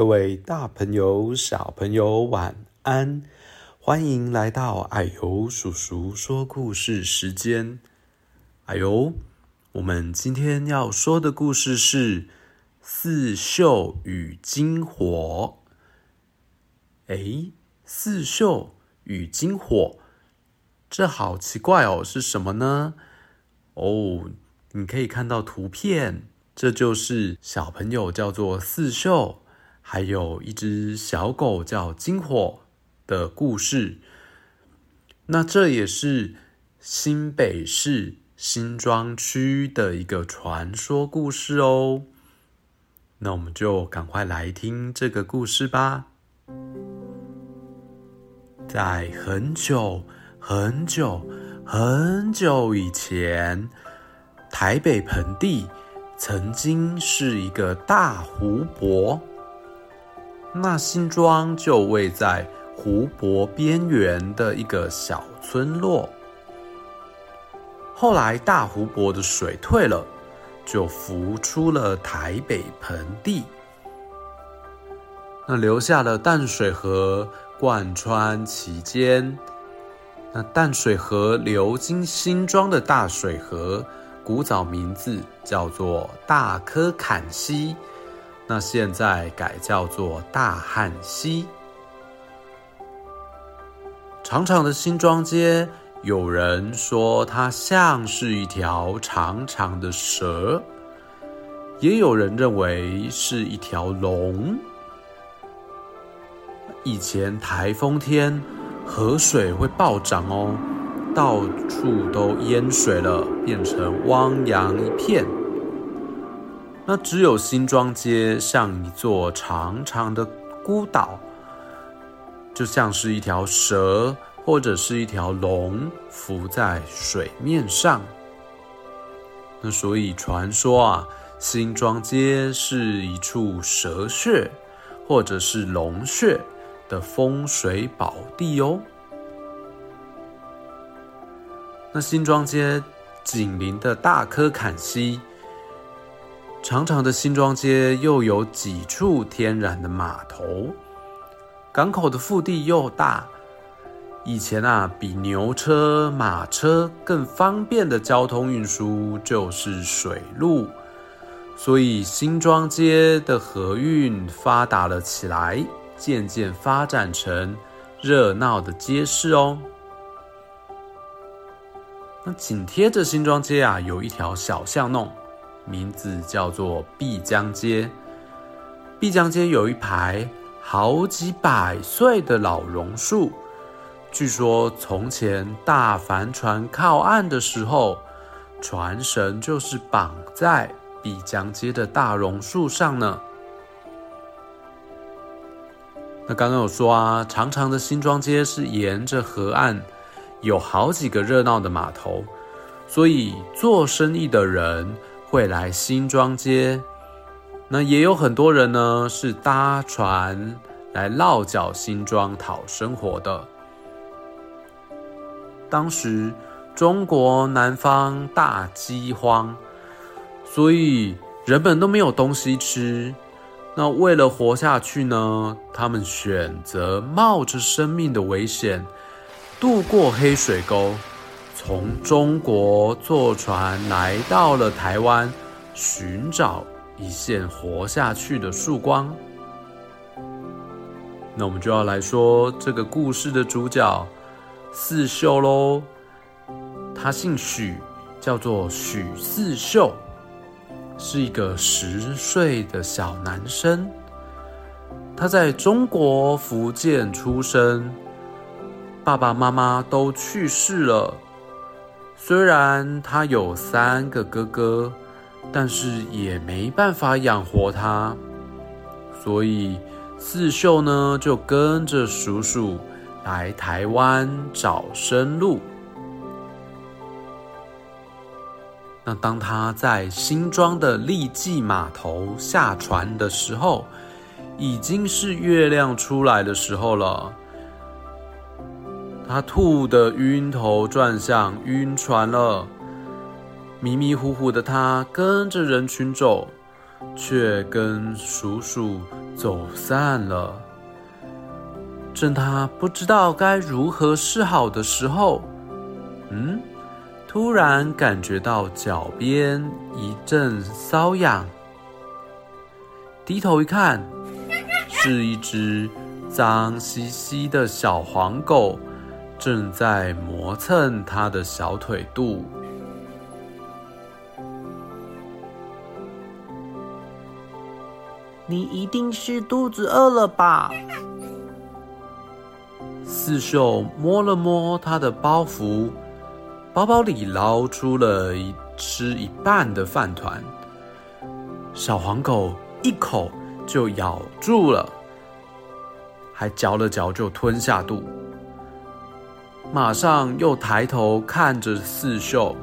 各位大朋友、小朋友，晚安！欢迎来到矮油叔叔说故事时间。矮油，我们今天要说的故事是《四秀与金火》。哎，四秀与金火，这好奇怪哦，是什么呢？哦，你可以看到图片，这就是小朋友叫做四秀，还有一只小狗叫金火的故事。那这也是新北市新庄区的一个传说故事哦。那我们就赶快来听这个故事吧。在很久很久很久以前，台北盆地曾经是一个大湖泊，那新庄就位在湖泊边缘的一个小村落。后来大湖泊的水退了，就浮出了台北盆地，那留下了淡水河。贯穿其间，那淡水河流经新庄的大水河，古早名字叫做大嵙崁溪，那现在改叫做大汉溪。长长的新庄街，有人说它像是一条长长的蛇，也有人认为是一条龙。以前台风天，河水会暴涨哦，到处都淹水了，变成汪洋一片。那只有新庄街像一座长长的孤岛，就像是一条蛇或者是一条龙浮在水面上。那所以传说啊，新庄街是一处蛇穴，或者是龙穴。的风水宝地哦。那新庄街紧邻的大科坎溪，长长的新庄街又有几处天然的码头，港口的腹地又大。以前啊，比牛车、马车更方便的交通运输就是水路，所以新庄街的河运发达了起来。渐渐发展成热闹的街市哦。那紧贴着新庄街啊，有一条小巷弄，名字叫做碧江街。碧江街有一排好几百岁的老榕树，据说从前大帆船靠岸的时候，船绳就是绑在碧江街的大榕树上呢。那刚刚有说啊，长长的新庄街是沿着河岸，有好几个热闹的码头，所以做生意的人会来新庄街。那也有很多人呢是搭船来落脚新庄讨生活的。当时中国南方大饥荒，所以人们都没有东西吃。那为了活下去呢，他们选择冒着生命的危险，渡过黑水沟，从中国坐船来到了台湾，寻找一线活下去的曙光。那我们就要来说这个故事的主角四秀喽，他姓许，叫做许四秀。是一个十岁的小男生，他在中国福建出生，爸爸妈妈都去世了。虽然他有三个哥哥，但是也没办法养活他，所以四秀呢就跟着叔叔来台湾找生路。那当他在新庄的利济码头下船的时候，已经是月亮出来的时候了。他吐得晕头转向，晕船了。迷迷糊糊的他跟着人群走，却跟鼠鼠走散了。正他不知道该如何是好的时候，嗯，突然感觉到脚边一阵瘙痒，低头一看，是一只脏兮兮的小黄狗，正在磨蹭他的小腿肚。你一定是肚子饿了吧？四秀摸了摸他的包袱，包包里捞出了一吃一半的饭团。小黄狗一口就咬住了，还嚼了嚼就吞下肚，马上又抬头看着四秀，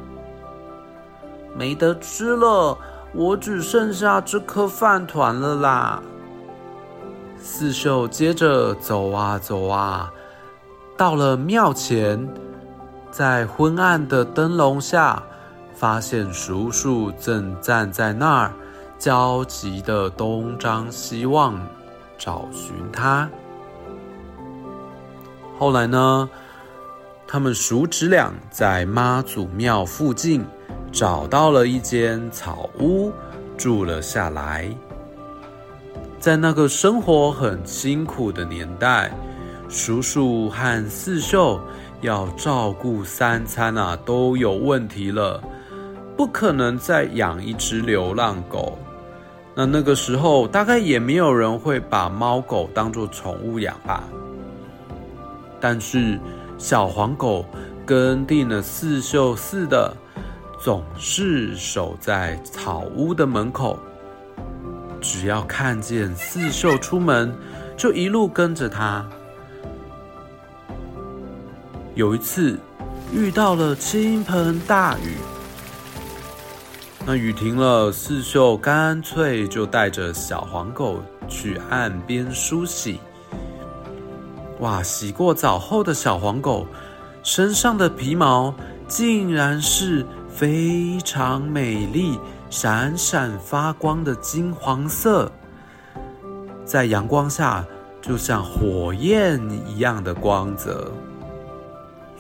没得吃了。我只剩下这颗饭团了啦！四秀接着走啊走啊，到了庙前，在昏暗的灯笼下，发现叔叔正站在那儿，焦急的东张西望，找寻他。后来呢，他们叔侄俩在妈祖庙附近。找到了一间草屋，住了下来。在那个生活很辛苦的年代，叔叔和四秀要照顾三餐啊，都有问题了，不可能再养一只流浪狗。那那个时候，大概也没有人会把猫狗当作宠物养吧。但是小黄狗跟定了四秀似的。总是守在草屋的门口，只要看见四秀出门，就一路跟着他。有一次遇到了倾盆大雨，那雨停了，四秀干脆就带着小黄狗去岸边梳洗。哇，洗过澡后的小黄狗身上的皮毛竟然是。非常美丽、闪闪发光的金黄色，在阳光下就像火焰一样的光泽，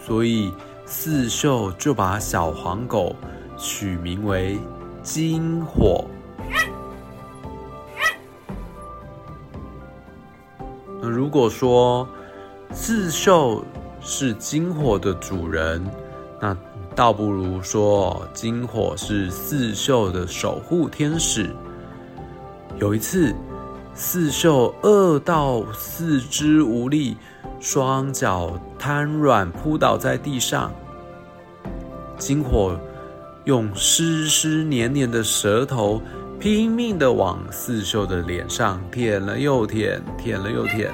所以四秀就把小黄狗取名为金火。那如果说四秀是金火的主人，那倒不如说，金火是四秀的守护天使。有一次，四秀饿到四肢无力，双脚瘫软，扑倒在地上。金火用湿湿黏黏的舌头拼命的往四秀的脸上舔了又舔，舔了又舔，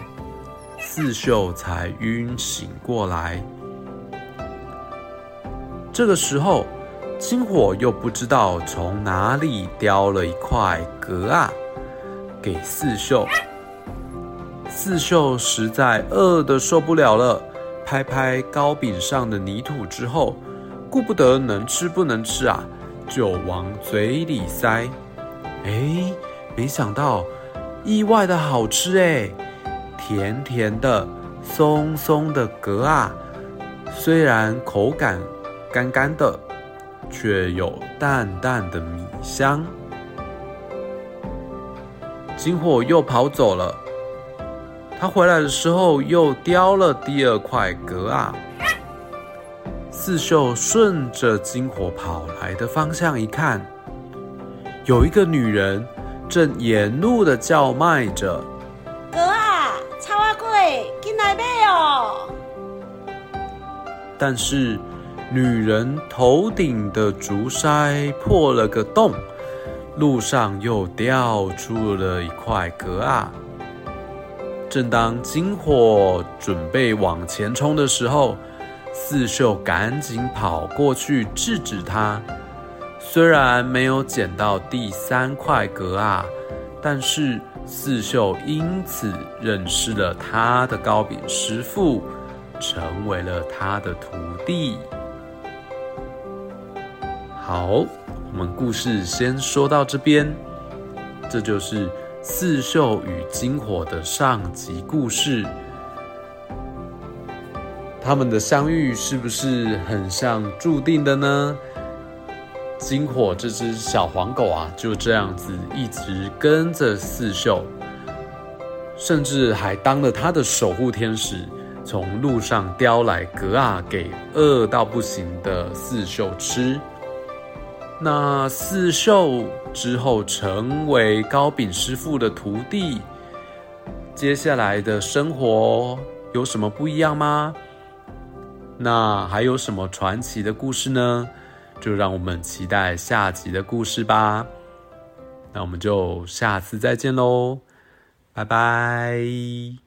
四秀才晕醒过来。这个时候，金火又不知道从哪里叼了一块蛤啊，给四秀。四秀实在饿得受不了了，拍拍糕饼上的泥土之后，顾不得能吃不能吃啊，就往嘴里塞。哎，没想到意外的好吃哎，甜甜的、松松的蛤啊，虽然口感。干干的，却有淡淡的米香。金火又跑走了。他回来的时候又叼了第二块蛤啊。四秀顺着金火跑来的方向一看，有一个女人正沿路的叫卖着：“，贵，进来买哦！”但是。女人头顶的竹筛破了个洞，路上又掉出了一块蛤啊。正当金火准备往前冲的时候，四秀赶紧跑过去制止他。虽然没有捡到第三块蛤啊，但是四秀因此认识了他的糕饼师傅，成为了他的徒弟。好，我们故事先说到这边。这就是四秀与金火的上集故事。他们的相遇是不是很像注定的呢？金火这只小黄狗啊，就这样子一直跟着四秀，甚至还当了他的守护天使，从路上叼来格啊给饿到不行的四秀吃。那四秀之后成为糕饼师傅的徒弟，接下来的生活有什么不一样吗？那还有什么传奇的故事呢？就让我们期待下集的故事吧。那我们就下次再见喽，拜拜。